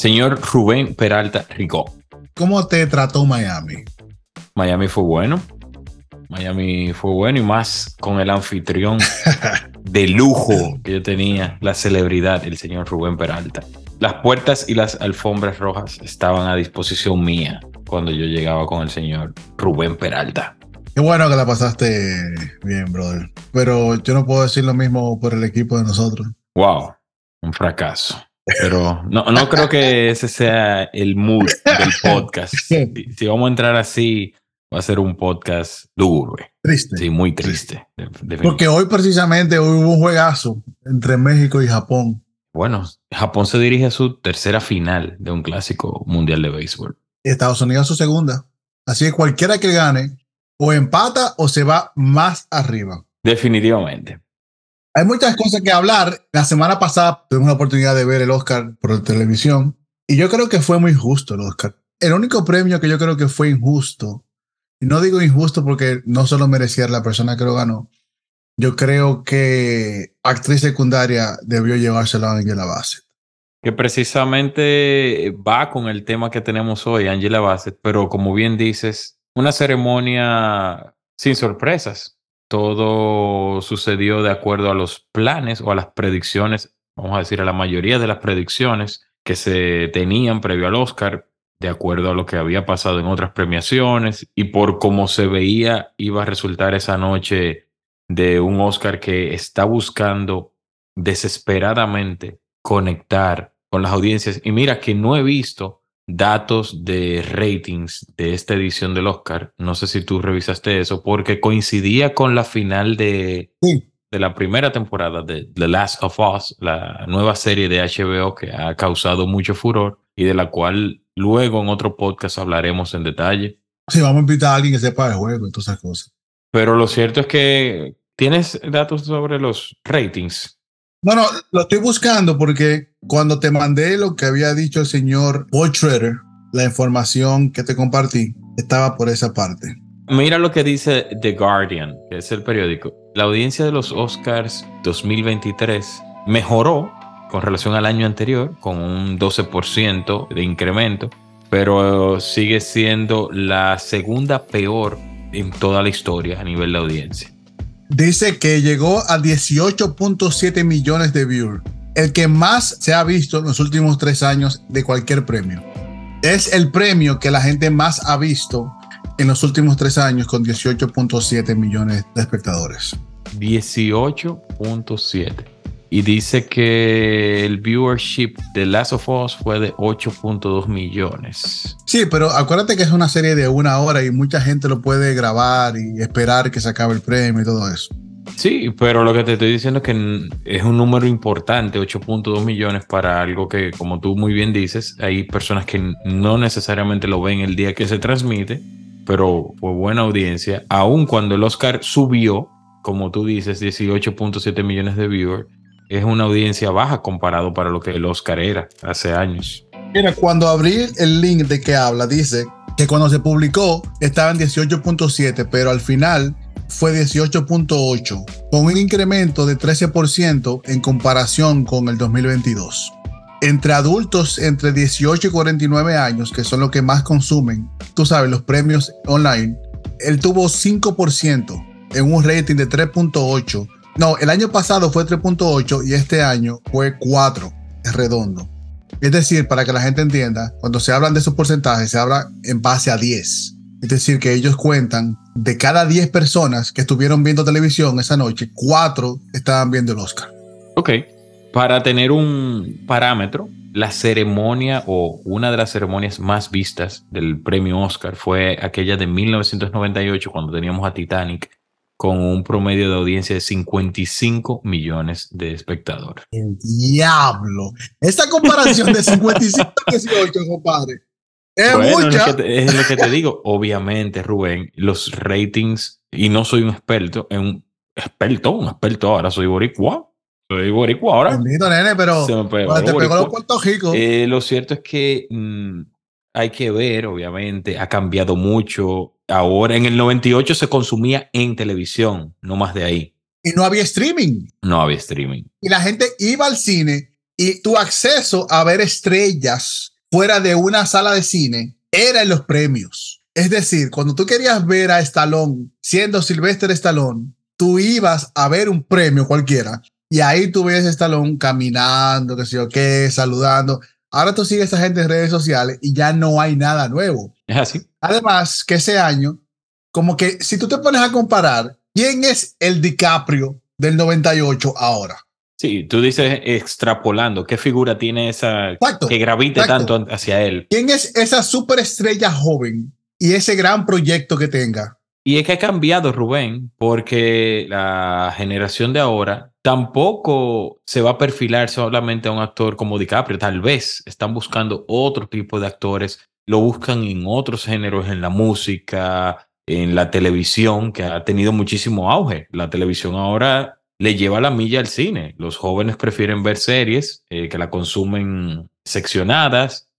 Señor Rubén Peralta Rico. ¿Cómo te trató Miami? Miami fue bueno. Miami fue bueno y más con el anfitrión de lujo que yo tenía, la celebridad, el señor Rubén Peralta. Las puertas y las alfombras rojas estaban a disposición mía cuando yo llegaba con el señor Rubén Peralta. Qué bueno que la pasaste bien, brother. Pero yo no puedo decir lo mismo por el equipo de nosotros. Wow, un fracaso. Pero no, no creo que ese sea el mood del podcast. Si, vamos a entrar así, va a ser un podcast duro. Triste. Sí, muy triste. Porque hoy precisamente hubo un juegazo entre México y Japón. Bueno, Japón se dirige a su tercera final de un clásico mundial de béisbol. Estados Unidos a su segunda. Así que cualquiera que gane, o empata o se va más arriba. Definitivamente. Hay muchas cosas que hablar. La semana pasada tuvimos la oportunidad de ver el Oscar por televisión y yo creo que fue muy justo el Oscar. El único premio que yo creo que fue injusto, y no digo injusto porque no solo merecía la persona que lo ganó, yo creo que actriz secundaria debió llevárselo a Angela Bassett. Que precisamente va con el tema que tenemos hoy, Angela Bassett, pero como bien dices, una ceremonia sin sorpresas todo sucedió de acuerdo a los planes o a las predicciones, vamos a decir a la mayoría de las predicciones que se tenían previo al Oscar, de acuerdo a lo que había pasado en otras premiaciones y por cómo se veía iba a resultar esa noche de un Oscar que está buscando desesperadamente conectar con las audiencias. Y mira que no he visto datos de ratings de esta edición del Oscar. No sé si tú revisaste eso, porque coincidía con la final de, de la primera temporada de The Last of Us, la nueva serie de HBO que ha causado mucho furor y de la cual luego en otro podcast hablaremos en detalle. Sí, vamos a invitar a alguien que sepa el juego y todas esas cosas. Pero lo cierto es que tienes datos sobre los ratings. No, no, lo estoy buscando porque cuando te mandé lo que había dicho el señor Trader, la información que te compartí, estaba por esa parte. Mira lo que dice The Guardian, que es el periódico. La audiencia de los Oscars 2023 mejoró con relación al año anterior, con un 12% de incremento, pero sigue siendo la segunda peor en toda la historia a nivel de audiencia. Dice que llegó a 18.7 millones de viewers, el que más se ha visto en los últimos tres años de cualquier premio. Es el premio que la gente más ha visto en los últimos tres años con 18.7 millones de espectadores. 18.7 y dice que el viewership de Last of Us fue de 8.2 millones. Sí, pero acuérdate que es una serie de una hora y mucha gente lo puede grabar y esperar que se acabe el premio y todo eso. Sí, pero lo que te estoy diciendo es que es un número importante, 8.2 millones para algo que, como tú muy bien dices, hay personas que no necesariamente lo ven el día que se transmite, pero fue buena audiencia, aun cuando el Oscar subió, como tú dices, 18.7 millones de viewers es una audiencia baja comparado para lo que el Oscar era hace años. Mira, cuando abrí el link de que habla, dice que cuando se publicó estaba en 18.7, pero al final fue 18.8, con un incremento de 13% en comparación con el 2022. Entre adultos entre 18 y 49 años, que son los que más consumen, tú sabes, los premios online, él tuvo 5% en un rating de 3.8 no, el año pasado fue 3.8 y este año fue 4, es redondo. Es decir, para que la gente entienda, cuando se hablan de esos porcentajes, se habla en base a 10. Es decir, que ellos cuentan de cada 10 personas que estuvieron viendo televisión esa noche, 4 estaban viendo el Oscar. Ok. Para tener un parámetro, la ceremonia o una de las ceremonias más vistas del premio Oscar fue aquella de 1998 cuando teníamos a Titanic con un promedio de audiencia de 55 millones de espectadores. El diablo. Esta comparación de 55 a 18, compadre. Es mucha. Es, es lo que te digo. Obviamente, Rubén, los ratings, y no soy un experto, en un experto, un experto ahora, soy boricua. Soy boricua ahora. Bendito, nene, pero Se me pegó te pegó los Puerto Rico. Eh, lo cierto es que mm, hay que ver, obviamente, ha cambiado mucho. Ahora, en el 98 se consumía en televisión, no más de ahí. y no había streaming. No había streaming. Y la gente iba al cine y tu acceso a ver estrellas fuera de una sala de cine era en los premios. Es decir, cuando tú querías ver a Stallone siendo Sylvester Stallone, tú ibas a ver un premio cualquiera y ahí tú ves a Stallone caminando, qué sé yo qué, saludando. Ahora tú sigues a esa gente en redes sociales y ya no hay nada nuevo. Es así. Además, que ese año, como que si tú te pones a comparar, ¿quién es el DiCaprio del 98 ahora? Sí, tú dices extrapolando, ¿qué figura tiene esa Exacto, que gravite exacto. tanto hacia él? ¿Quién es esa superestrella joven y ese gran proyecto que tenga? Y es que ha cambiado, Rubén, porque la generación de ahora tampoco se va a perfilar solamente a un actor como DiCaprio. Tal vez están buscando otro tipo de actores, lo buscan en otros géneros, en la música, en la televisión, que ha tenido muchísimo auge. La televisión ahora le lleva la milla al cine. Los jóvenes prefieren ver series eh, que la consumen seccionadas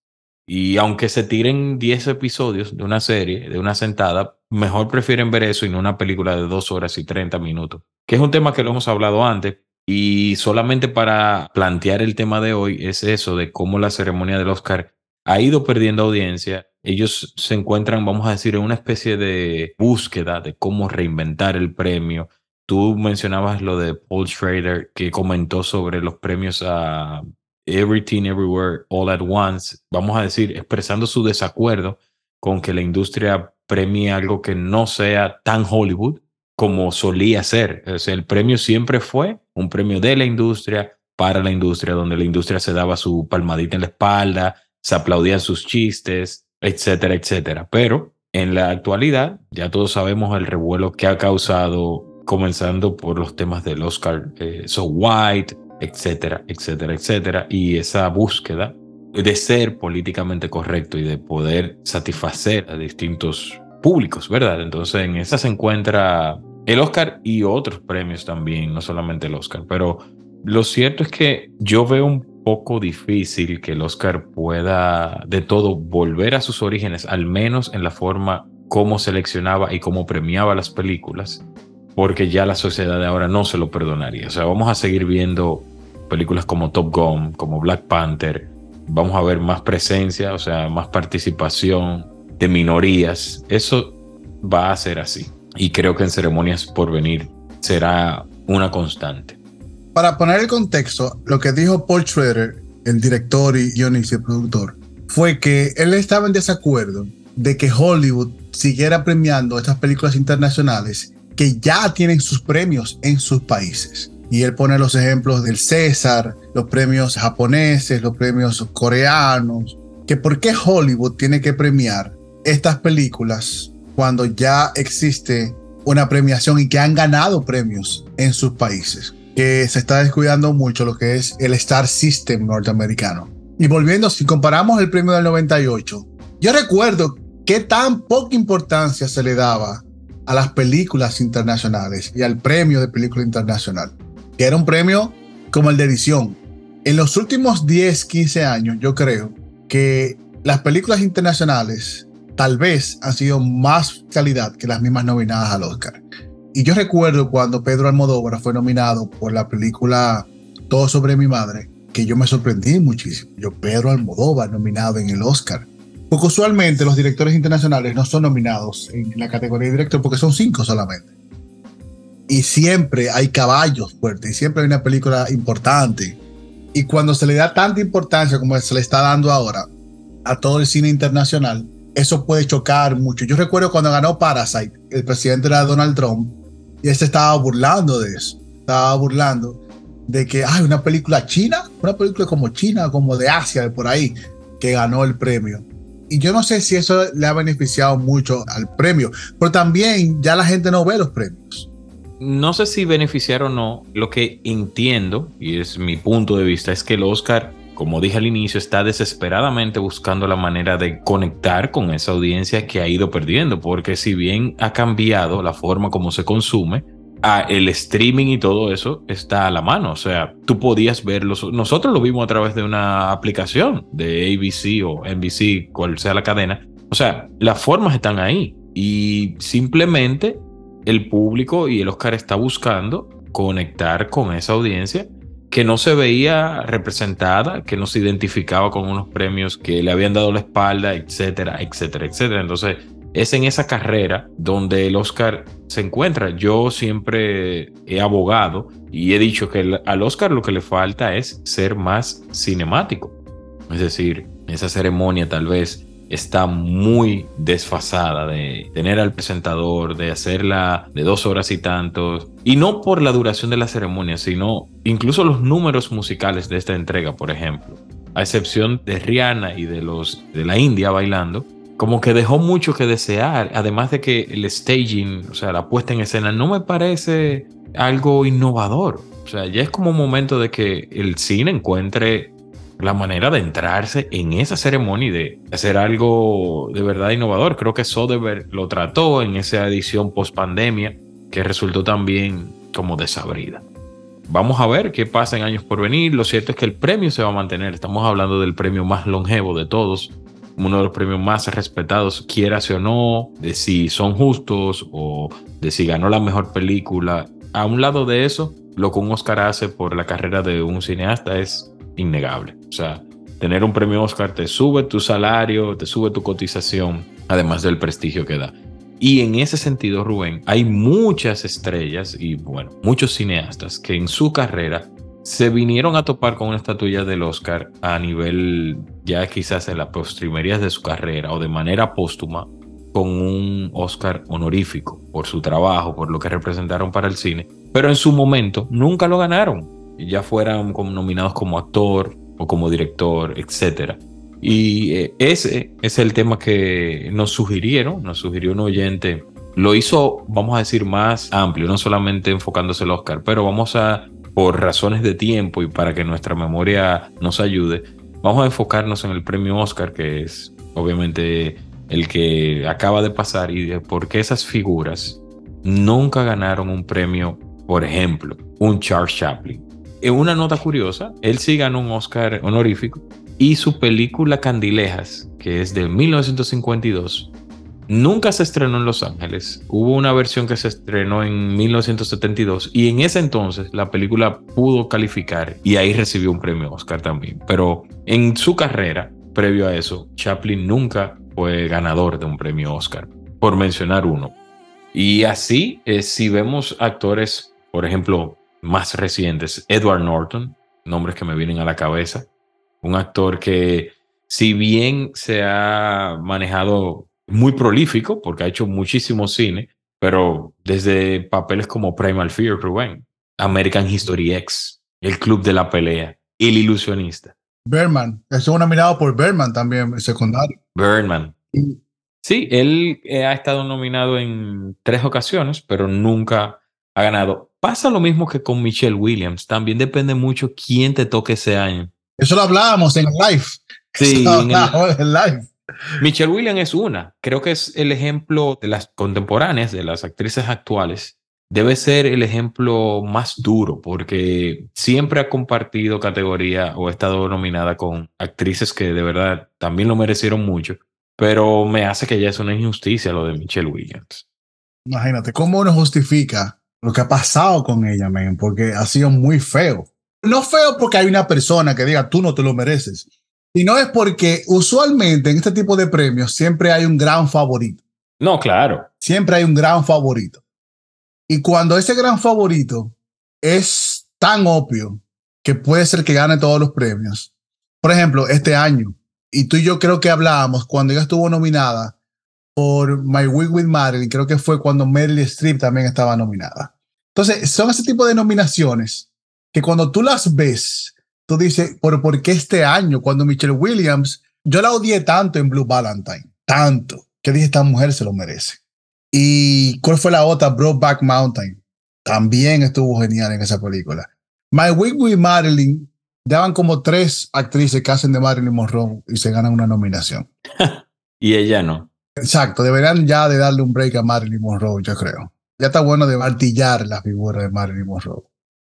y aunque se tiren 10 episodios de una serie, de una sentada, mejor prefieren ver eso y no una película de 2 horas y 30 minutos, que es un tema que lo hemos hablado antes. Y solamente para plantear el tema de hoy es eso de cómo la ceremonia del Oscar ha ido perdiendo audiencia. Ellos se encuentran, vamos a decir, en una especie de búsqueda de cómo reinventar el premio. Tú mencionabas lo de Paul Schrader, que comentó sobre los premios a Everything Everywhere All at Once, vamos a decir, expresando su desacuerdo con que la industria premie algo que no sea tan Hollywood como solía ser. O el premio siempre fue un premio de la industria para la industria, donde la industria se daba su palmadita en la espalda, se aplaudían sus chistes, etcétera, etcétera. Pero en la actualidad, ya todos sabemos el revuelo que ha causado, comenzando por los temas del Oscar eh, So White, etcétera, etcétera, etcétera, y esa búsqueda de ser políticamente correcto y de poder satisfacer a distintos públicos, ¿verdad? Entonces en esa se encuentra el Oscar y otros premios también, no solamente el Oscar, pero lo cierto es que yo veo un poco difícil que el Oscar pueda de todo volver a sus orígenes, al menos en la forma como seleccionaba y cómo premiaba las películas, porque ya la sociedad de ahora no se lo perdonaría. O sea, vamos a seguir viendo películas como Top Gun, como Black Panther, vamos a ver más presencia, o sea, más participación de minorías. Eso va a ser así. Y creo que en ceremonias por venir será una constante. Para poner el contexto, lo que dijo Paul Schrader, el director y guionista y productor, fue que él estaba en desacuerdo de que Hollywood siguiera premiando estas películas internacionales que ya tienen sus premios en sus países. Y él pone los ejemplos del César, los premios japoneses, los premios coreanos, que por qué Hollywood tiene que premiar estas películas cuando ya existe una premiación y que han ganado premios en sus países, que se está descuidando mucho lo que es el Star System norteamericano. Y volviendo, si comparamos el premio del 98, yo recuerdo qué tan poca importancia se le daba a las películas internacionales y al premio de película internacional, que era un premio como el de edición. En los últimos 10, 15 años, yo creo que las películas internacionales tal vez han sido más calidad que las mismas nominadas al Oscar. Y yo recuerdo cuando Pedro Almodóvar fue nominado por la película Todo sobre mi madre, que yo me sorprendí muchísimo. Yo, Pedro Almodóvar nominado en el Oscar. Porque usualmente los directores internacionales no son nominados en la categoría de director porque son cinco solamente. Y siempre hay caballos fuertes y siempre hay una película importante. Y cuando se le da tanta importancia como se le está dando ahora a todo el cine internacional, eso puede chocar mucho. Yo recuerdo cuando ganó Parasite, el presidente era Donald Trump, y él se estaba burlando de eso. Estaba burlando de que hay una película china, una película como China, como de Asia, de por ahí, que ganó el premio. Y yo no sé si eso le ha beneficiado mucho al premio, pero también ya la gente no ve los premios. No sé si beneficiar o no. Lo que entiendo, y es mi punto de vista, es que el Oscar, como dije al inicio, está desesperadamente buscando la manera de conectar con esa audiencia que ha ido perdiendo, porque si bien ha cambiado la forma como se consume, el streaming y todo eso está a la mano. O sea, tú podías verlo. Nosotros lo vimos a través de una aplicación de ABC o NBC, cual sea la cadena. O sea, las formas están ahí. Y simplemente el público y el Oscar está buscando conectar con esa audiencia que no se veía representada, que no se identificaba con unos premios que le habían dado la espalda, etcétera, etcétera, etcétera. Entonces, es en esa carrera donde el Oscar se encuentra. Yo siempre he abogado y he dicho que al Oscar lo que le falta es ser más cinemático. Es decir, esa ceremonia tal vez está muy desfasada de tener al presentador, de hacerla de dos horas y tantos. Y no por la duración de la ceremonia, sino incluso los números musicales de esta entrega, por ejemplo. A excepción de Rihanna y de los de la India bailando, como que dejó mucho que desear, además de que el staging, o sea, la puesta en escena, no me parece algo innovador. O sea, ya es como un momento de que el cine encuentre la manera de entrarse en esa ceremonia y de hacer algo de verdad innovador. Creo que Soderbergh lo trató en esa edición post pandemia que resultó también como desabrida. Vamos a ver qué pasa en años por venir. Lo cierto es que el premio se va a mantener. Estamos hablando del premio más longevo de todos uno de los premios más respetados, quiera o no, de si son justos o de si ganó la mejor película. A un lado de eso, lo que un Oscar hace por la carrera de un cineasta es innegable. O sea, tener un premio Oscar te sube tu salario, te sube tu cotización, además del prestigio que da. Y en ese sentido, Rubén, hay muchas estrellas y, bueno, muchos cineastas que en su carrera se vinieron a topar con una estatuilla del Oscar a nivel ya quizás en las postrimerías de su carrera o de manera póstuma con un Oscar honorífico por su trabajo, por lo que representaron para el cine, pero en su momento nunca lo ganaron, ya fueran como nominados como actor o como director, etc. Y eh, ese es el tema que nos sugirieron, nos sugirió un oyente, lo hizo, vamos a decir, más amplio, no solamente enfocándose el Oscar, pero vamos a por razones de tiempo y para que nuestra memoria nos ayude, vamos a enfocarnos en el premio Oscar, que es obviamente el que acaba de pasar y de por qué esas figuras nunca ganaron un premio, por ejemplo, un Charles Chaplin. En una nota curiosa, él sí ganó un Oscar honorífico y su película Candilejas, que es de 1952, Nunca se estrenó en Los Ángeles. Hubo una versión que se estrenó en 1972 y en ese entonces la película pudo calificar y ahí recibió un premio Oscar también. Pero en su carrera, previo a eso, Chaplin nunca fue ganador de un premio Oscar, por mencionar uno. Y así, eh, si vemos actores, por ejemplo, más recientes, Edward Norton, nombres que me vienen a la cabeza, un actor que si bien se ha manejado muy prolífico porque ha hecho muchísimo cine, pero desde papeles como Primal Fear, Rubén, American History X, El Club de la Pelea, El Ilusionista. Berman, estuvo nominado por Berman también, secundario. Berman. Sí, él eh, ha estado nominado en tres ocasiones, pero nunca ha ganado. Pasa lo mismo que con Michelle Williams. También depende mucho quién te toque ese año. Eso lo hablábamos en live. Sí, en el live. Michelle Williams es una. Creo que es el ejemplo de las contemporáneas, de las actrices actuales. Debe ser el ejemplo más duro porque siempre ha compartido categoría o ha estado nominada con actrices que de verdad también lo merecieron mucho. Pero me hace que ya es una injusticia lo de Michelle Williams. Imagínate, ¿cómo uno justifica lo que ha pasado con ella, man? Porque ha sido muy feo. No feo porque hay una persona que diga, tú no te lo mereces y no es porque usualmente en este tipo de premios siempre hay un gran favorito. No, claro. Siempre hay un gran favorito. Y cuando ese gran favorito es tan obvio que puede ser que gane todos los premios. Por ejemplo, este año, y tú y yo creo que hablábamos cuando ella estuvo nominada por My Week with Marilyn, creo que fue cuando Meryl Streep también estaba nominada. Entonces, son ese tipo de nominaciones que cuando tú las ves, tú dices, ¿por, ¿por qué este año? Cuando Michelle Williams, yo la odié tanto en Blue Valentine, tanto, que dije, esta mujer se lo merece. ¿Y cuál fue la otra? Brokeback Mountain. también estuvo genial en esa película. My Week with Marilyn daban como tres actrices que hacen de Marilyn Monroe y se ganan una nominación. y ella no. Exacto, deberían ya de darle un break a Marilyn Monroe, yo creo. Ya está bueno de martillar la figura de Marilyn Monroe.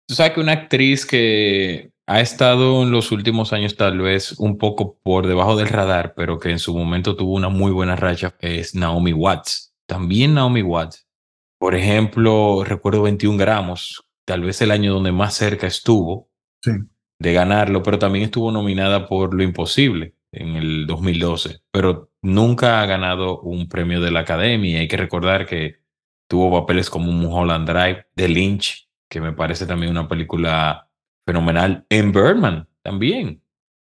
Tú sabes que una actriz que ha estado en los últimos años tal vez un poco por debajo del radar, pero que en su momento tuvo una muy buena racha, es Naomi Watts. También Naomi Watts. Por ejemplo, recuerdo 21 gramos, tal vez el año donde más cerca estuvo de ganarlo, pero también estuvo nominada por Lo Imposible en el 2012, pero nunca ha ganado un premio de la Academia. Hay que recordar que tuvo papeles como Mulholland Drive, The Lynch, que me parece también una película fenomenal en Birdman también,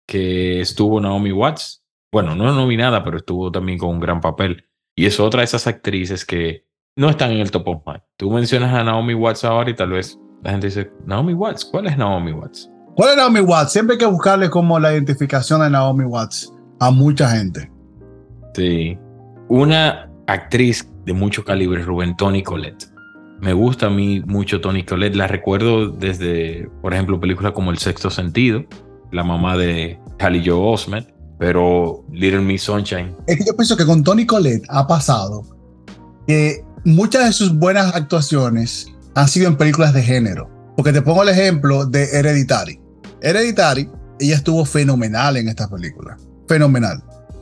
que estuvo Naomi Watts. Bueno, no nominada, pero estuvo también con un gran papel. Y es otra de esas actrices que no están en el top of mind. Tú mencionas a Naomi Watts ahora y tal vez la gente dice, Naomi Watts, ¿cuál es Naomi Watts? ¿Cuál es Naomi Watts? Siempre hay que buscarle como la identificación de Naomi Watts a mucha gente. Sí. Una actriz de mucho calibre, Rubén Tony Colette me gusta a mí mucho Tony Collette. La recuerdo desde, por ejemplo, películas como El Sexto Sentido, la mamá de Hallie Joe Osment, pero Little Miss Sunshine. Es que yo pienso que con Tony Collette ha pasado que muchas de sus buenas actuaciones han sido en películas de género. Porque te pongo el ejemplo de Hereditary. Hereditary, ella estuvo fenomenal en esta película. Fenomenal.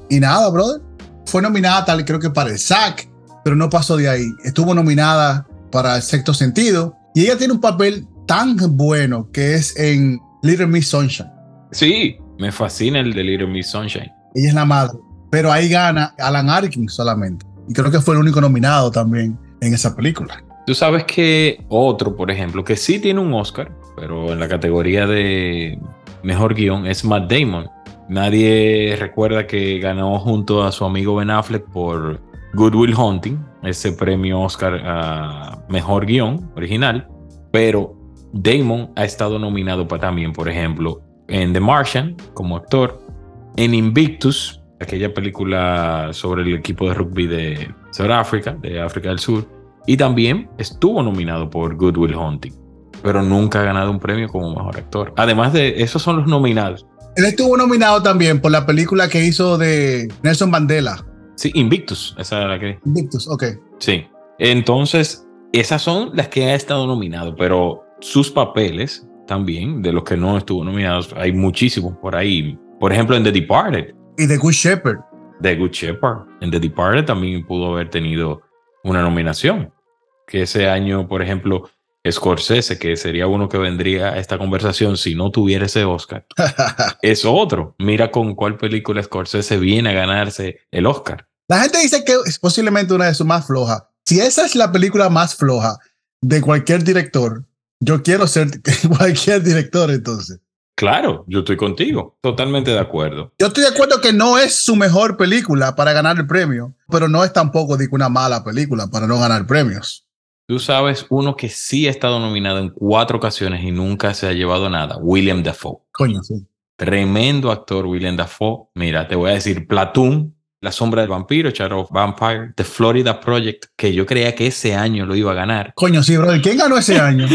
Y nada, brother. Fue nominada tal, creo que para el SAC, pero no pasó de ahí. Estuvo nominada para el sexto sentido. Y ella tiene un papel tan bueno que es en Little Miss Sunshine. Sí, me fascina el de Little Miss Sunshine. Ella es la madre. Pero ahí gana Alan Arkin solamente. Y creo que fue el único nominado también en esa película. Tú sabes que otro, por ejemplo, que sí tiene un Oscar, pero en la categoría de mejor guion es Matt Damon. Nadie recuerda que ganó junto a su amigo Ben Affleck por Good Will Hunting, ese premio Oscar a mejor guion original, pero Damon ha estado nominado para también, por ejemplo, en The Martian como actor, en Invictus, aquella película sobre el equipo de rugby de Sudáfrica, de África del Sur, y también estuvo nominado por Good Will Hunting, pero nunca ha ganado un premio como mejor actor. Además de esos son los nominados. Él estuvo nominado también por la película que hizo de Nelson Mandela, Sí, Invictus, esa era la que. Invictus, ok. Sí. Entonces, esas son las que ha estado nominado, pero sus papeles también, de los que no estuvo nominados, hay muchísimos por ahí. Por ejemplo, en The Departed. Y The Good Shepherd. The Good Shepherd. En The Departed también pudo haber tenido una nominación. Que ese año, por ejemplo, Scorsese, que sería uno que vendría a esta conversación si no tuviera ese Oscar, es otro. Mira con cuál película Scorsese viene a ganarse el Oscar. La gente dice que es posiblemente una de sus más flojas. Si esa es la película más floja de cualquier director, yo quiero ser cualquier director entonces. Claro, yo estoy contigo, totalmente de acuerdo. Yo estoy de acuerdo que no es su mejor película para ganar el premio, pero no es tampoco una mala película para no ganar premios. Tú sabes uno que sí ha estado nominado en cuatro ocasiones y nunca se ha llevado nada, William Dafoe. Coño, sí. Tremendo actor William Dafoe. Mira, te voy a decir Platoon, la sombra del vampiro, Shadow of Vampire, The Florida Project, que yo creía que ese año lo iba a ganar. Coño, sí, brother. ¿Quién ganó ese año?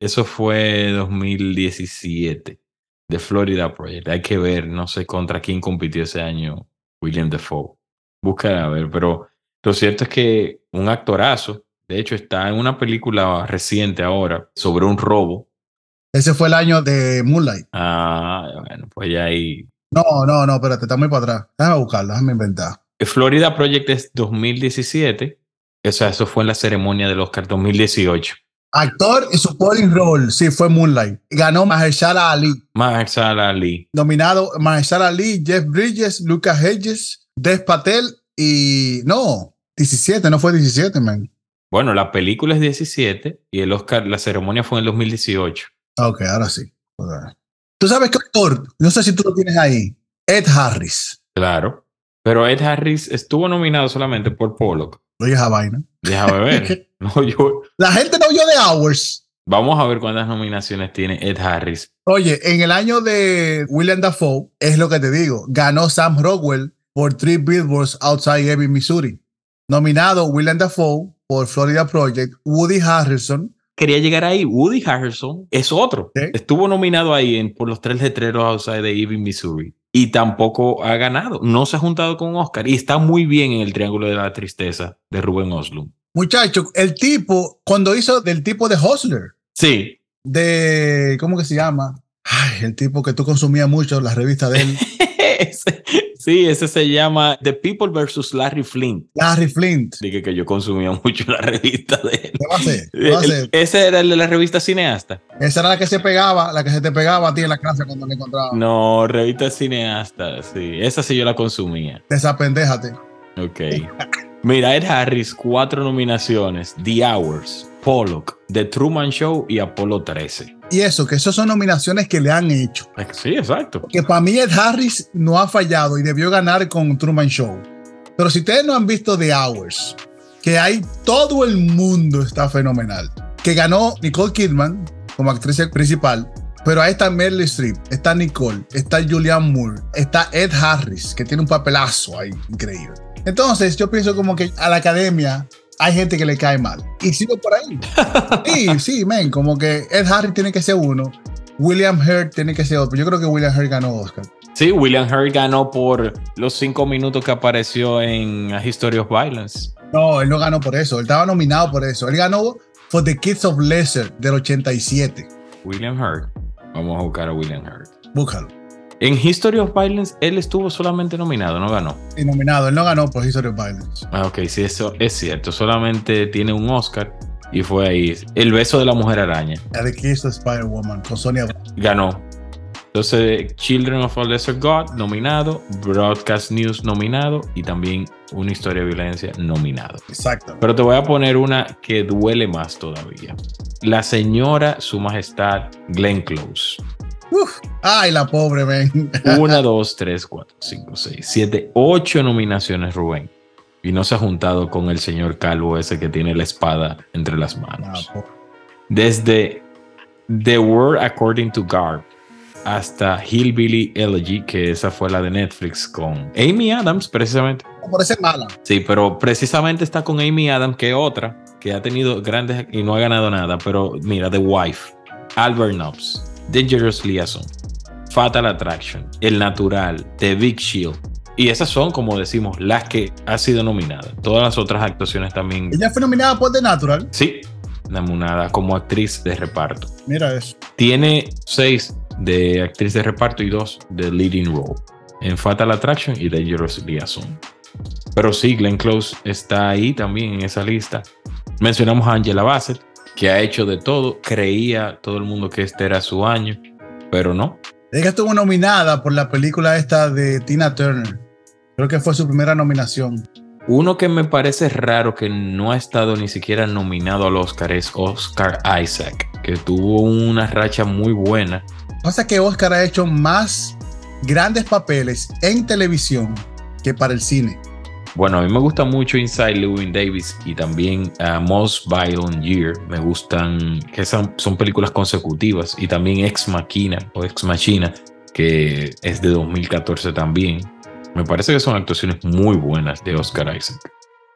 Eso fue 2017. The Florida Project. Hay que ver, no sé contra quién compitió ese año William Defoe. Busca a ver, pero lo cierto es que un actorazo. De hecho, está en una película reciente ahora sobre un robo. Ese fue el año de Moonlight. Ah, bueno, pues ya ahí no, no, no, espérate, está muy para atrás. Déjame buscarlo, déjame inventar. Florida Project es 2017. O sea, eso fue en la ceremonia del Oscar 2018. Actor y supporting role, sí, fue Moonlight. Ganó Mahershala Ali. Mahershala Ali. Nominado Mahershala Ali, Jeff Bridges, Lucas Hedges, Dev Patel y... No, 17, no fue 17, man. Bueno, la película es 17 y el Oscar, la ceremonia fue en el 2018. Ok, ahora sí. Tú sabes qué actor, no sé si tú lo tienes ahí, Ed Harris. Claro, pero Ed Harris estuvo nominado solamente por Pollock. Oye, esa vaina. Déjame ver. no, yo... La gente no oyó de Hours. Vamos a ver cuántas nominaciones tiene Ed Harris. Oye, en el año de William Dafoe, es lo que te digo, ganó Sam Rockwell por Three Billboards Outside Ebbing, Missouri. Nominado William Dafoe por Florida Project, Woody Harrison quería llegar ahí. Woody Harrelson es otro. ¿Sí? Estuvo nominado ahí en, por los tres letreros outside de Ebbing, Missouri. Y tampoco ha ganado. No se ha juntado con Oscar. Y está muy bien en el Triángulo de la Tristeza de Ruben Oslund. Muchacho, el tipo, cuando hizo del tipo de Hustler, Sí. de, ¿cómo que se llama? Ay, el tipo que tú consumías mucho, la revista de él, sí, ese se llama The People versus Larry Flint. Larry Flint. Dije que yo consumía mucho la revista de él. ¿Qué va a hacer? ¿Qué va a hacer? ese era el de la revista Cineasta. Esa era la que se pegaba, la que se te pegaba a ti en la clase cuando me encontraba. No, revista Cineasta, sí. Esa sí yo la consumía. Desapendéjate. Ok. Mira, Ed Harris, cuatro nominaciones: The Hours, Pollock, The Truman Show y Apolo 13. Y eso, que esas son nominaciones que le han hecho. Sí, exacto. Que para mí Ed Harris no ha fallado y debió ganar con Truman Show. Pero si ustedes no han visto The Hours, que hay todo el mundo está fenomenal. Que ganó Nicole Kidman como actriz principal. Pero ahí está Meryl Streep, está Nicole, está Julianne Moore, está Ed Harris, que tiene un papelazo ahí increíble. Entonces yo pienso como que a la academia hay gente que le cae mal. Y sigo por ahí. Sí, sí, men, como que Ed Harris tiene que ser uno, William Hurt tiene que ser otro. Yo creo que William Hurt ganó Oscar. Sí, William Hurt ganó por los cinco minutos que apareció en A History of Violence. No, él no ganó por eso, él estaba nominado por eso. Él ganó For the Kids of Lesser del 87. William Hurt. Vamos a buscar a William Hurt. Búscalo. En History of Violence, él estuvo solamente nominado, no ganó. Y nominado, él no ganó por History of Violence. Ah, ok, sí, eso es cierto. Solamente tiene un Oscar y fue ahí. El beso de la mujer araña. The Kiss of Spider-Woman con Sonia. Ganó. Entonces, Children of a Lesser God, nominado. Broadcast News, nominado. Y también Una historia de violencia, nominado. Exacto. Pero te voy a poner una que duele más todavía. La señora, su majestad, Glenn Close. Uf. Ay, la pobre, men. Una, dos, tres, cuatro, cinco, seis, siete, ocho nominaciones, Rubén. Y no se ha juntado con el señor Calvo ese que tiene la espada entre las Ah, manos. pobre. Desde The World According to Garp hasta Hillbilly Elegy, que esa fue la de Netflix con Amy Adams, precisamente. Ser mala. Sí, pero precisamente está con Amy Adams, que otra, que ha tenido grandes y no ha ganado nada. Pero mira, The Wife, Albert Nobbs, Dangerous Liaison, Fatal Attraction, El Natural, The Big Shield. Y esas son, como decimos, las que ha sido nominada. Todas las otras actuaciones también. Ella fue nominada por The Natural. Sí, nominada como actriz de reparto. Mira eso. Tiene seis de actriz de reparto y dos de leading role en Fatal Attraction y Dangerous Liaison. Pero sí, Glenn Close está ahí también en esa lista. Mencionamos a Angela Bassett, que ha hecho de todo. Creía todo el mundo que este era su año, pero no. Ella estuvo nominada por la película esta de Tina Turner. Creo que fue su primera nominación. Uno que me parece raro que no ha estado ni siquiera nominado al Oscar es Oscar Isaac, que tuvo una racha muy buena. Pasa que Oscar ha hecho más grandes papeles en televisión que para el cine. Bueno, a mí me gusta mucho Inside Llewyn Davis y también uh, Most Violent Year. Me gustan, que son, son películas consecutivas. Y también Ex Machina o Ex Machina, que es de 2014 también. Me parece que son actuaciones muy buenas de Oscar Isaac.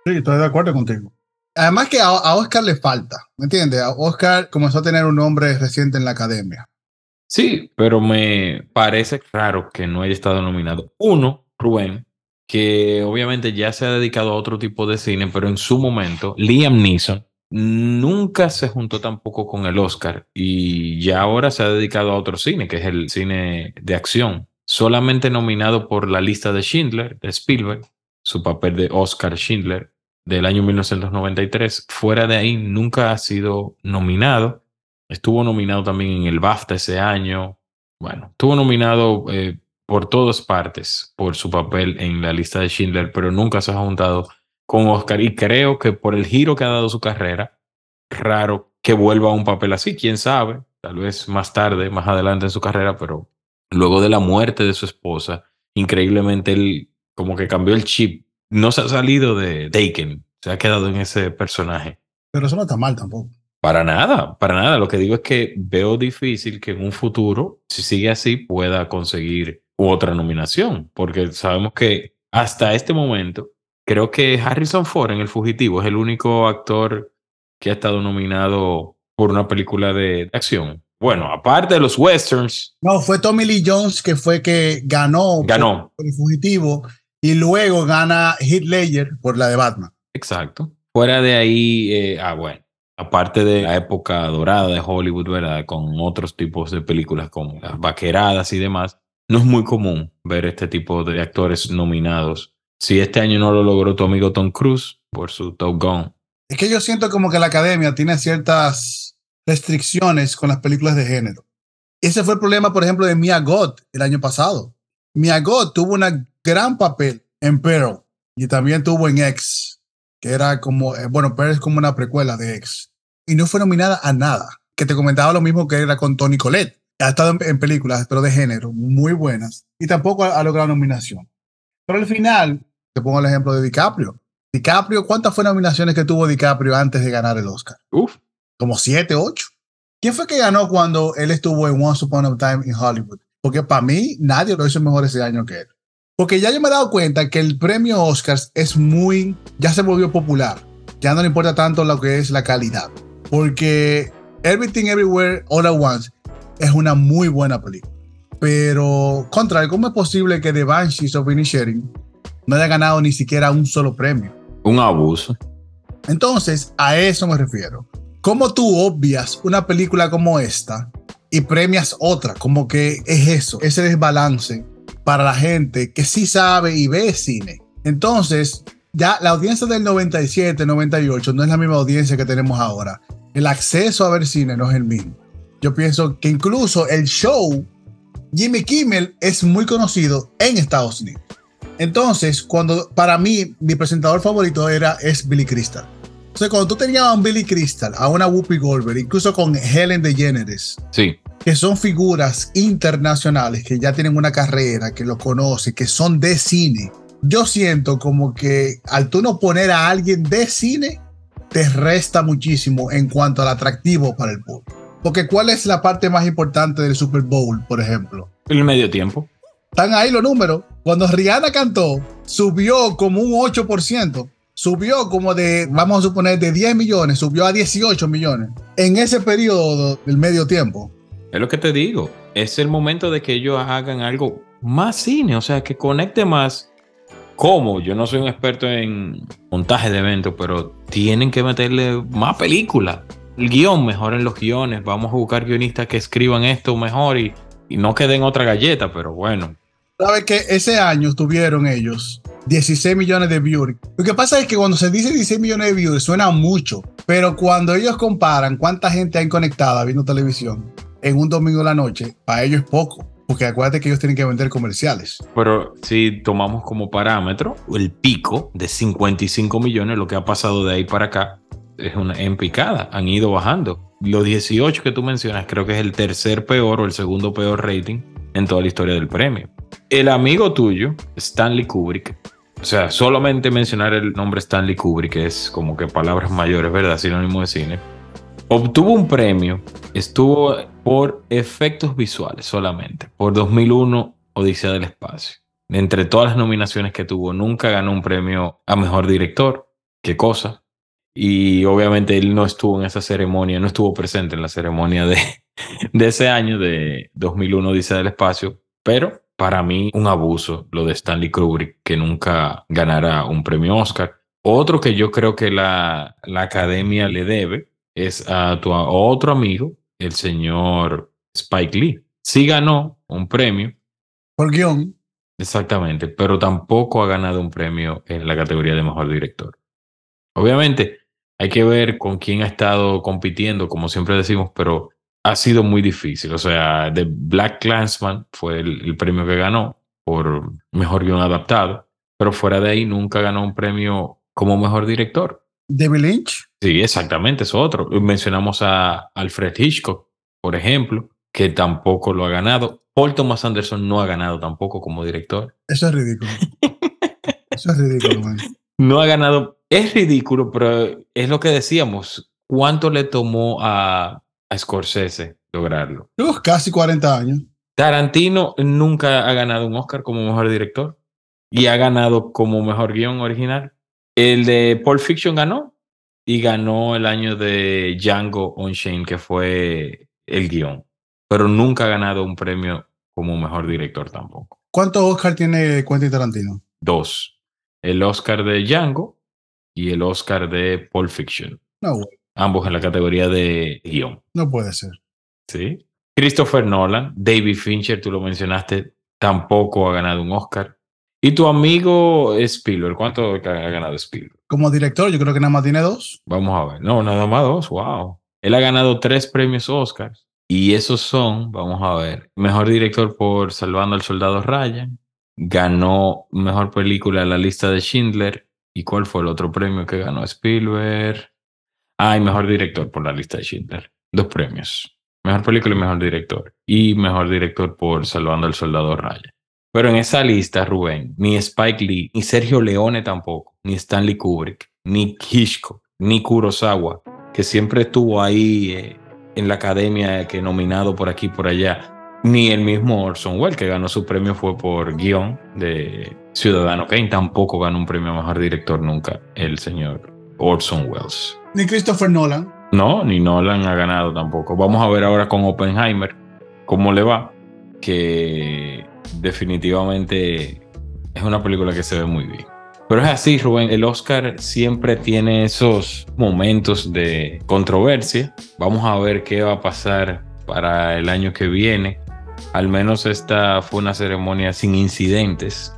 Sí, estoy de acuerdo contigo. Además que a, a Oscar le falta, ¿me entiendes? A Oscar comenzó a tener un nombre reciente en la academia. Sí, pero me parece raro que no haya estado nominado. Uno, Rubén, que obviamente ya se ha dedicado a otro tipo de cine, pero en su momento, Liam Neeson nunca se juntó tampoco con el Oscar y ya ahora se ha dedicado a otro cine, que es el cine de acción. Solamente nominado por la lista de Schindler, de Spielberg, su papel de Oscar Schindler del año 1993. Fuera de ahí, nunca ha sido nominado. Estuvo nominado también en el BAFTA ese año. Bueno, estuvo nominado eh, por todas partes por su papel en la lista de Schindler, pero nunca se ha juntado con Oscar. Y creo que por el giro que ha dado su carrera, raro que vuelva a un papel así. Quién sabe, tal vez más tarde, más adelante en su carrera, pero luego de la muerte de su esposa, increíblemente él como que cambió el chip. No se ha salido de Taken, se ha quedado en ese personaje. Pero eso no está mal tampoco. Para nada, para nada. Lo que digo es que veo difícil que en un futuro, si sigue así, pueda conseguir otra nominación, porque sabemos que hasta este momento, creo que Harrison Ford en El Fugitivo es el único actor que ha estado nominado por una película de acción. Bueno, aparte de los westerns. No, fue Tommy Lee Jones que fue que ganó, ganó. Por, el fugitivo y luego gana Heath Ledger por la de Batman. Exacto. Fuera de ahí, eh, ah, bueno, aparte de la época dorada de Hollywood, ¿verdad? Con otros tipos de películas como las vaqueradas y demás, no es muy común ver este tipo de actores nominados. Si este año no lo logró tu amigo Tom Cruise por su Top Gun. Es que yo siento como que la academia tiene ciertas restricciones con las películas de género. Ese fue el problema, por ejemplo, de Mia Goth el año pasado. Mia Goth tuvo un gran papel en Pearl y también tuvo en X, que era como, eh, bueno, Pearl es como una precuela de X. Y no fue nominada a nada. Que te comentaba lo mismo que era con Tony Collette. Ha estado en, películas, pero de género, muy buenas. Y tampoco ha, ha logrado nominación. Pero al final, te pongo el ejemplo de DiCaprio. DiCaprio, ¿cuántas fue nominaciones que tuvo DiCaprio antes de ganar el Oscar? Uf como siete, ocho. ¿Quién fue que ganó cuando él estuvo en Once Upon a Time in Hollywood? Porque para mí nadie lo hizo mejor ese año que él. Porque ya yo me he dado cuenta que el premio Oscars es muy, ya se volvió popular. Ya no le importa tanto lo que es la calidad. Porque Everything Everywhere All at Once es una muy buena película. Pero, contra, ¿cómo es posible que The Banshees of Inisherin no haya ganado ni siquiera un solo premio? Un abuso. Entonces, a eso me refiero. ¿Cómo tú obvias una película como esta y premias otra? Como que es eso, ese desbalance para la gente que sí sabe y ve cine. Entonces, ya la audiencia del 97, 98 no es la misma audiencia que tenemos ahora. El acceso a ver cine no es el mismo. Yo pienso que incluso el show Jimmy Kimmel es muy conocido en Estados Unidos. Entonces, cuando para mí mi presentador favorito era es Billy Crystal. Entonces, cuando tú tenías a un Billy Crystal, a una Whoopi Goldberg, incluso con Helen DeGeneres, sí. que son figuras internacionales que ya tienen una carrera, que lo conocen, que son de cine, yo siento como que al tú no poner a alguien de cine, te resta muchísimo en cuanto al atractivo para el público. Porque ¿cuál es la parte más importante del Super Bowl, por ejemplo? El medio tiempo. Están ahí los números. Cuando Rihanna cantó, subió como un 8% subió como de, vamos a suponer, de 10 millones, subió a 18 millones en ese periodo del medio tiempo. Es lo que te digo, es el momento de que ellos hagan algo más cine, o sea, que conecte más. ¿Cómo? Yo no soy un experto en montaje de eventos, pero tienen que meterle más película. El guion, mejoren los guiones. Vamos a buscar guionistas que escriban esto mejor y, y no queden otra galleta, pero bueno. ¿Sabes que ese año tuvieron ellos 16 millones de viewers. Lo que pasa es que cuando se dice 16 millones de viewers suena mucho, pero cuando ellos comparan cuánta gente hay conectada viendo televisión en un domingo de la noche, para ellos es poco. Porque acuérdate que ellos tienen que vender comerciales. Pero si tomamos como parámetro el pico de 55 millones, lo que ha pasado de ahí para acá es una en picada. Han ido bajando. Los 18 que tú mencionas creo que es el tercer peor o el segundo peor rating en toda la historia del premio. El amigo tuyo, Stanley Kubrick, o sea, solamente mencionar el nombre Stanley Kubrick es como que palabras mayores, ¿verdad? Sinónimo de cine. Obtuvo un premio, estuvo por efectos visuales solamente, por 2001 Odisea del Espacio. Entre todas las nominaciones que tuvo, nunca ganó un premio a mejor director. ¿Qué cosa? Y obviamente él no estuvo en esa ceremonia, no estuvo presente en la ceremonia de, de ese año de 2001 Odisea del Espacio, pero para mí un abuso lo de Stanley Kubrick que nunca ganara un premio Oscar. Otro que yo creo que la, la academia le debe es a tu otro amigo, el señor Spike Lee. Sí ganó un premio. Por guion. Exactamente, pero tampoco ha ganado un premio en la categoría de mejor director. Obviamente, hay que ver con quién ha estado compitiendo, como siempre decimos, pero ha sido muy difícil. O sea, The Black Clansman fue el, premio que ganó por mejor guion adaptado, pero fuera de ahí nunca ganó un premio como mejor director. ¿David Lynch? Sí, exactamente, es otro. Mencionamos a Alfred Hitchcock, por ejemplo, que tampoco lo ha ganado. Paul Thomas Anderson no ha ganado tampoco como director. Eso es ridículo. Eso es ridículo, man. No ha ganado. Es ridículo, pero es lo que decíamos. ¿Cuánto le tomó a a Scorsese lograrlo. casi 40 años. Tarantino nunca ha ganado un Oscar como mejor director y ha ganado como mejor guion original. El de Pulp Fiction ganó y ganó el año de Django Unchained, que fue el guion. Pero nunca ha ganado un premio como mejor director tampoco. ¿Cuántos Oscar tiene Quentin Tarantino? Dos. El Oscar de Django y el Oscar de Pulp Fiction. No, Ambos en la categoría de guion. no puede ser. ¿sí? Christopher Nolan, David Fincher, tú lo mencionaste, tampoco ha ganado un Oscar. Y tu amigo Spielberg, ¿cuánto ha ganado Spielberg? Como director, yo creo que nada más tiene dos. Vamos a ver. No, nada más dos. Wow. Él ha ganado tres premios Oscars. Y esos son, vamos a ver, mejor director por Salvando al Soldado Ryan. Ganó mejor película en la lista de Schindler. ¿Y cuál fue el otro premio que ganó Spielberg? Ah, y mejor director por la lista de Schindler. Dos premios. Mejor película y mejor director. Y mejor director por Salvando al Soldado Ryan. Pero en esa lista, Rubén, ni Spike Lee, ni Sergio Leone tampoco, ni Stanley Kubrick, ni Hitchcock, ni Kurosawa, que siempre estuvo ahí eh, en la academia que nominado por aquí por allá, ni el mismo Orson Welles, que ganó su premio fue por guion de Ciudadano Kane, tampoco ganó un premio a mejor director nunca, el señor Orson Welles. Ni Christopher Nolan. No, ni Nolan ha ganado tampoco. Vamos a ver ahora con Oppenheimer cómo le va, que definitivamente es una película que se ve muy bien. Pero es así, Rubén, el Oscar siempre tiene esos momentos de controversia. Vamos a ver qué va a pasar para el año que viene. Al menos esta fue una ceremonia sin incidentes,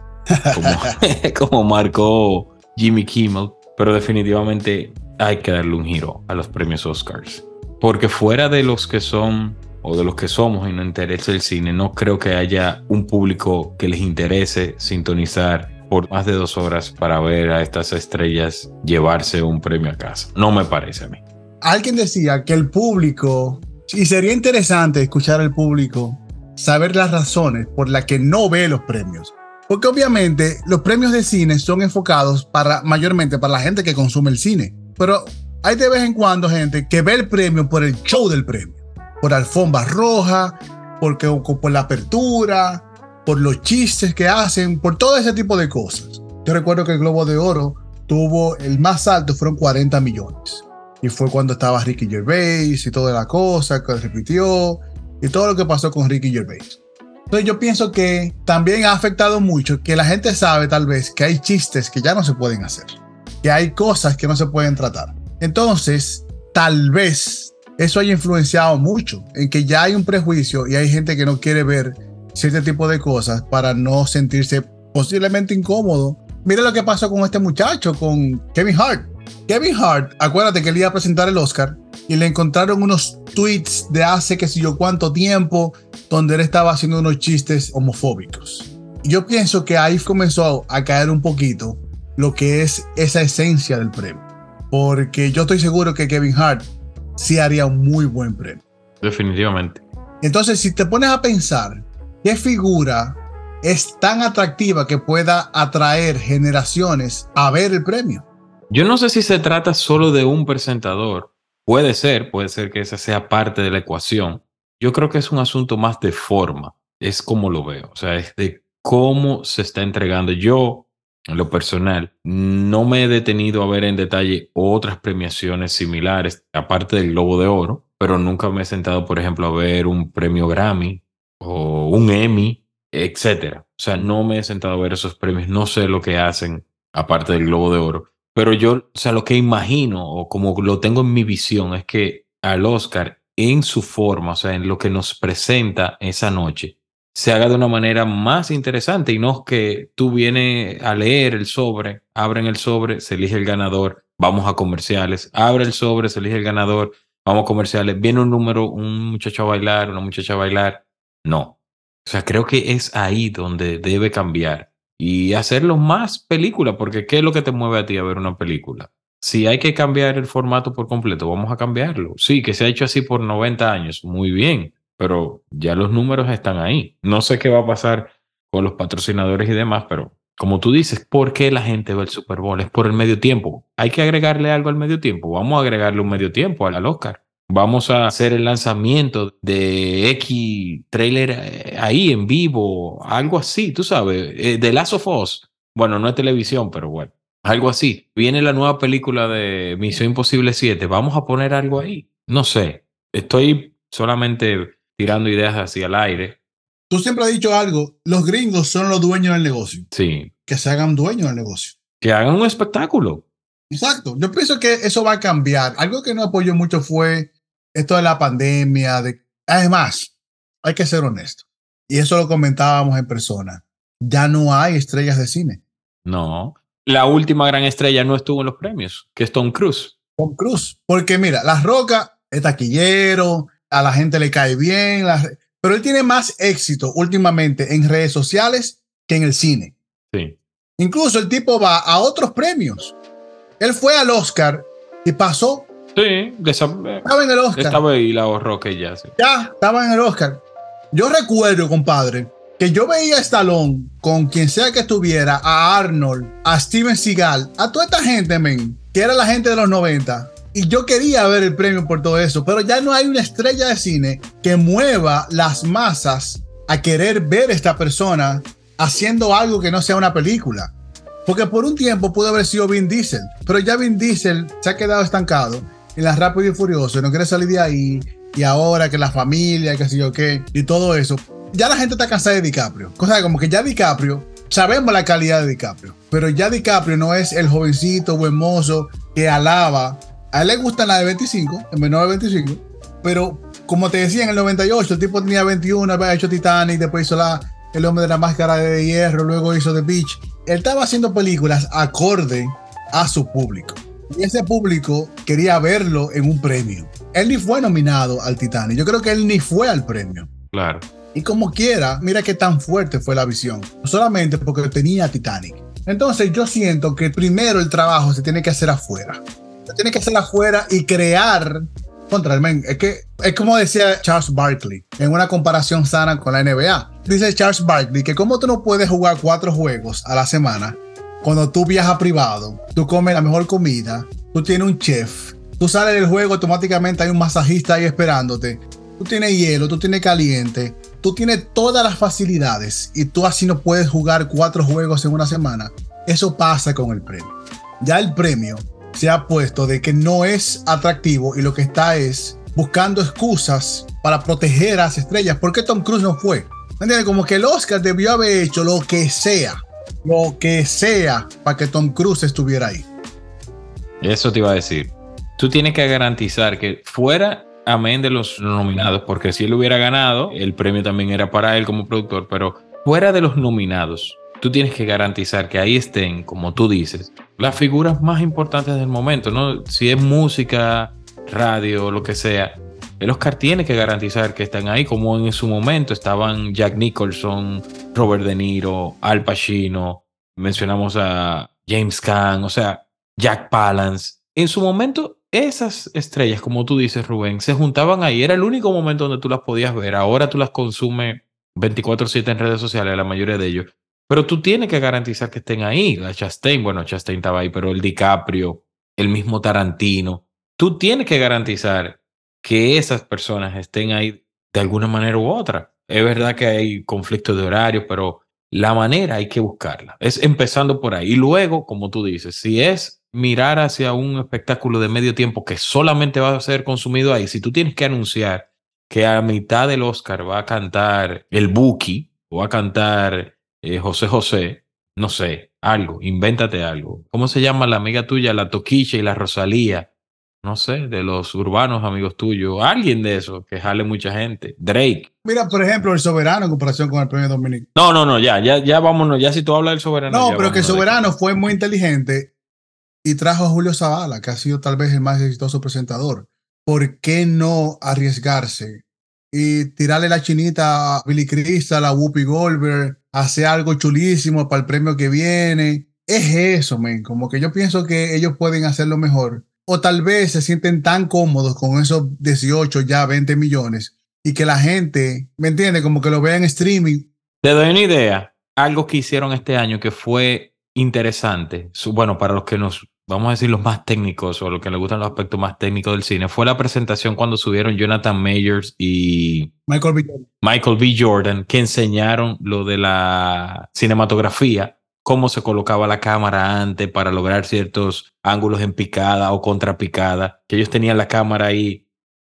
como, como marcó Jimmy Kimmel. Pero definitivamente hay que darle un giro a los premios Oscars. Porque fuera de los que son o de los que somos y nos interesa el cine, no creo que haya un público que les interese sintonizar por más de dos horas para ver a estas estrellas llevarse un premio a casa. No me parece a mí. Alguien decía que el público, y sería interesante escuchar al público, saber las razones por las que no ve los premios. Porque obviamente los premios de cine son enfocados para mayormente para la gente que consume el cine. Pero hay de vez en cuando gente que ve el premio por el show del premio, por alfombra roja, porque, por la apertura, por los chistes que hacen, por todo ese tipo de cosas. Yo recuerdo que el Globo de Oro tuvo el más alto, fueron 40 millones. Y fue cuando estaba Ricky Gervais y toda la cosa que repitió y todo lo que pasó con Ricky Gervais. Entonces yo pienso que también ha afectado mucho que la gente sabe tal vez que hay chistes que ya no se pueden hacer, que hay cosas que no se pueden tratar. Entonces, tal vez eso haya influenciado mucho en que ya hay un prejuicio y hay gente que no quiere ver cierto tipo de cosas para no sentirse posiblemente incómodo. Mira lo que pasó con este muchacho, con Kevin Hart. Kevin Hart, acuérdate que él iba a presentar el Oscar y le encontraron unos tweets de hace que sé yo cuánto tiempo donde él estaba haciendo unos chistes homofóbicos. Y yo pienso que ahí comenzó a caer un poquito lo que es esa esencia del premio. Porque yo estoy seguro que Kevin Hart sí haría un muy buen premio. Definitivamente. Entonces, si te pones a pensar, ¿qué figura es tan atractiva que pueda atraer generaciones a ver el premio? Yo no sé si se trata solo de un presentador. Puede ser, puede ser que esa sea parte de la ecuación. Yo creo que es un asunto más de forma. Es como lo veo. O sea, es de cómo se está entregando. Yo, en lo personal, no me he detenido a ver en detalle otras premiaciones similares, aparte del Globo de Oro, pero nunca me he sentado, por ejemplo, a ver un premio Grammy o un Emmy, etcétera. O sea, no me he sentado a ver esos premios. No sé lo que hacen aparte del Globo de Oro. Pero yo, o sea, lo que imagino o como lo tengo en mi visión es que al Oscar, en su forma, o sea, en lo que nos presenta esa noche, se haga de una manera más interesante y no que tú vienes a leer el sobre, abren el sobre, se elige el ganador, vamos a comerciales, abre el sobre, se elige el ganador, vamos a comerciales, viene un número, un muchacho a bailar, una muchacha a bailar. No. O sea, creo que es ahí donde debe cambiar y hacerlo más película, porque ¿qué es lo que te mueve a ti a ver una película? Si hay que cambiar el formato por completo, vamos a cambiarlo. Sí, que se ha hecho así por 90 años, muy bien, pero ya los números están ahí. No sé qué va a pasar con los patrocinadores y demás, pero como tú dices, ¿por qué la gente ve el Super Bowl? Es por el medio tiempo. Hay que agregarle algo al medio tiempo. Vamos a agregarle un medio tiempo al Oscar. Vamos a hacer el lanzamiento de X trailer eh, ahí en vivo, algo así, tú sabes, eh, de Last of Us. Bueno, no es televisión, pero bueno, Algo así. Viene la nueva película de Misión Imposible 7. Vamos a poner algo ahí. No sé. Estoy solamente tirando ideas hacia el aire. Tú siempre has dicho algo. Los gringos son los dueños del negocio. Sí. Que se hagan dueños del negocio. Que hagan un espectáculo. Exacto. Yo pienso que eso va a cambiar. Algo que no apoyó mucho fue esto de la pandemia. De... Además, hay que ser honesto. Y eso lo comentábamos en persona. Ya no hay estrellas de cine. No. La última gran estrella no estuvo en los premios, que es Tom Cruise. Tom Cruise. Porque mira, La Roca es taquillero, a la gente le cae bien, pero él tiene más éxito últimamente en redes sociales que en el cine. Sí. Incluso el tipo va a otros premios. Él fue al Oscar y pasó. Sí, estaba en el Oscar. Estaba ahí la Roca ya. Sí. Ya, estaba en el Oscar. Yo recuerdo, compadre, que yo veía a Stallone con quien sea que estuviera, a Arnold, a Steven Seagal, a toda esta gente, men, que era la gente de los 90. Y yo quería ver el premio por todo eso, pero ya no hay una estrella de cine que mueva las masas a querer ver a esta persona haciendo algo que no sea una película. Porque por un tiempo pudo haber sido Vin Diesel, pero ya Vin Diesel se ha quedado estancado en la Rápido y Furioso, no quiere salir de ahí, y ahora que la familia, que sé yo qué, y todo eso. Ya la gente está cansada de DiCaprio. Cosa como que ya DiCaprio, sabemos la calidad de DiCaprio, pero ya DiCaprio no es el jovencito buen mozo que alaba. A él le gusta la de 25, en menor de 25, pero como te decía, en el 98 el tipo tenía 21, había hecho Titanic, después hizo la, El hombre de la máscara de hierro, luego hizo The Beach. Él estaba haciendo películas acorde a su público. Y ese público quería verlo en un premio. Él ni fue nominado al Titanic. Yo creo que él ni fue al premio. Claro. Y como quiera, mira qué tan fuerte fue la visión. No solamente porque tenía Titanic. Entonces yo siento que primero el trabajo se tiene que hacer afuera. Se tiene que hacer afuera y crear contra el men. Es que es como decía Charles Barkley en una comparación sana con la NBA. Dice Charles Barkley que como tú no puedes jugar cuatro juegos a la semana cuando tú viajas privado, tú comes la mejor comida, tú tienes un chef, tú sales del juego, automáticamente hay un masajista ahí esperándote, tú tienes hielo, tú tienes caliente, tú tienes todas las facilidades y tú así no puedes jugar cuatro juegos en una semana. Eso pasa con el premio. Ya el premio se ha puesto de que no es atractivo y lo que está es buscando excusas para proteger a las estrellas. ¿Por qué Tom Cruise no fue? ¿Me entiendes? Como que el Oscar debió haber hecho lo que sea lo que sea para que Tom Cruise estuviera ahí. Eso te iba a decir. Tú tienes que garantizar que fuera amén de los nominados, porque si él hubiera ganado, el premio también era para él como productor, pero fuera de los nominados, tú tienes que garantizar que ahí estén, como tú dices, las figuras más importantes del momento, ¿no? Si es música, radio, lo que sea, el Oscar tiene que garantizar que están ahí, como en su momento estaban Jack Nicholson, Robert De Niro, Al Pacino, mencionamos a James Caan, o sea, Jack Palance. En su momento, esas estrellas, como tú dices, Rubén, se juntaban ahí. Era el único momento donde tú las podías ver. Ahora tú las consumes 24/7 en redes sociales, la mayoría de ellos. Pero tú tienes que garantizar que estén ahí. La Chastain, bueno, Chastain estaba ahí, pero el DiCaprio, el mismo Tarantino. Tú tienes que garantizar que esas personas estén ahí de alguna manera u otra. Es verdad que hay conflictos de horarios, pero la manera hay que buscarla. Es empezando por ahí. Y luego, como tú dices, si es mirar hacia un espectáculo de medio tiempo que solamente va a ser consumido ahí, si tú tienes que anunciar que a mitad del Oscar va a cantar el Buki o va a cantar eh, José José, no sé, algo, invéntate algo. ¿Cómo se llama la amiga tuya, la Toquicha y la Rosalía? No sé, de los urbanos amigos tuyos, alguien de eso que jale mucha gente, Drake. Mira, por ejemplo, el Soberano en comparación con el premio Dominic. No, no, no, ya, ya, ya vámonos, ya si tú hablas del Soberano. No, pero que el Soberano fue muy inteligente y trajo a Julio Zavala, que ha sido tal vez el más exitoso presentador. ¿Por qué no arriesgarse y tirarle la chinita a Billy Crystal, a Whoopi Goldberg, hacer algo chulísimo para el premio que viene? Es eso, men, como que yo pienso que ellos pueden hacerlo mejor o tal vez se sienten tan cómodos con esos 18, ya 20 millones y que la gente, ¿me entiende? Como que lo vea en streaming. Te doy una idea. Algo que hicieron este año que fue interesante. Bueno, para los que nos, vamos a decir, los más técnicos o los que les gustan los aspectos más técnicos del cine, fue la presentación cuando subieron Jonathan Mayers y Michael B. Jordan, Michael B. Jordan que enseñaron lo de la cinematografía cómo se colocaba la cámara antes para lograr ciertos ángulos en picada o contrapicada, que ellos tenían la cámara ahí.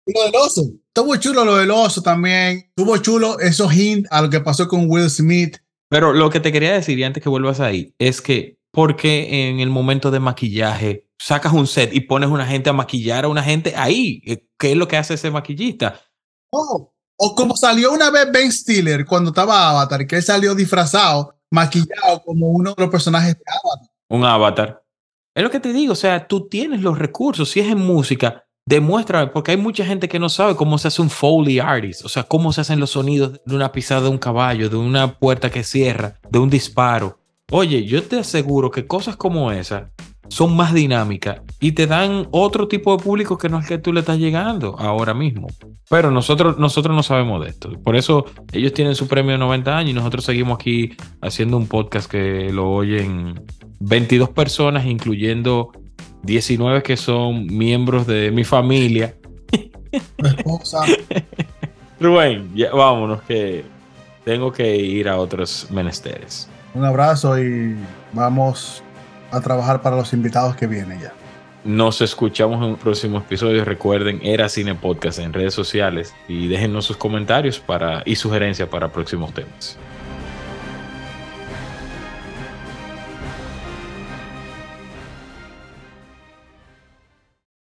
Lo del oso. Estuvo chulo lo del oso también. Estuvo chulo esos hints a lo que pasó con Will Smith. Pero lo que te quería decir, y antes que vuelvas ahí, es que porque en el momento de maquillaje sacas un set y pones una gente a maquillar a una gente ahí? ¿Qué es lo que hace ese maquillista? Oh, o como salió una vez Ben Stiller cuando estaba Avatar, que él salió disfrazado, maquillado como uno de los personajes de Avatar. Un avatar. Es lo que te digo, o sea, tú tienes los recursos, si es en música, demuestra, porque hay mucha gente que no sabe cómo se hace un Foley artist, o sea, cómo se hacen los sonidos de una pisada de un caballo, de una puerta que cierra, de un disparo. Oye, yo te aseguro que cosas como esas son más dinámicas y te dan otro tipo de público que no es que tú le estás llegando ahora mismo. Pero nosotros, nosotros no sabemos de esto. Por eso ellos tienen su premio de 90 años y nosotros seguimos aquí haciendo un podcast que lo oyen 22 personas, incluyendo 19 que son miembros de mi familia. Rubén, ya, vámonos que tengo que ir a otros menesteres. Un abrazo y vamos a trabajar para los invitados que vienen ya. Nos escuchamos en un próximo episodio. Recuerden, era Cine Podcast en redes sociales y déjennos sus comentarios para, y sugerencias para próximos temas.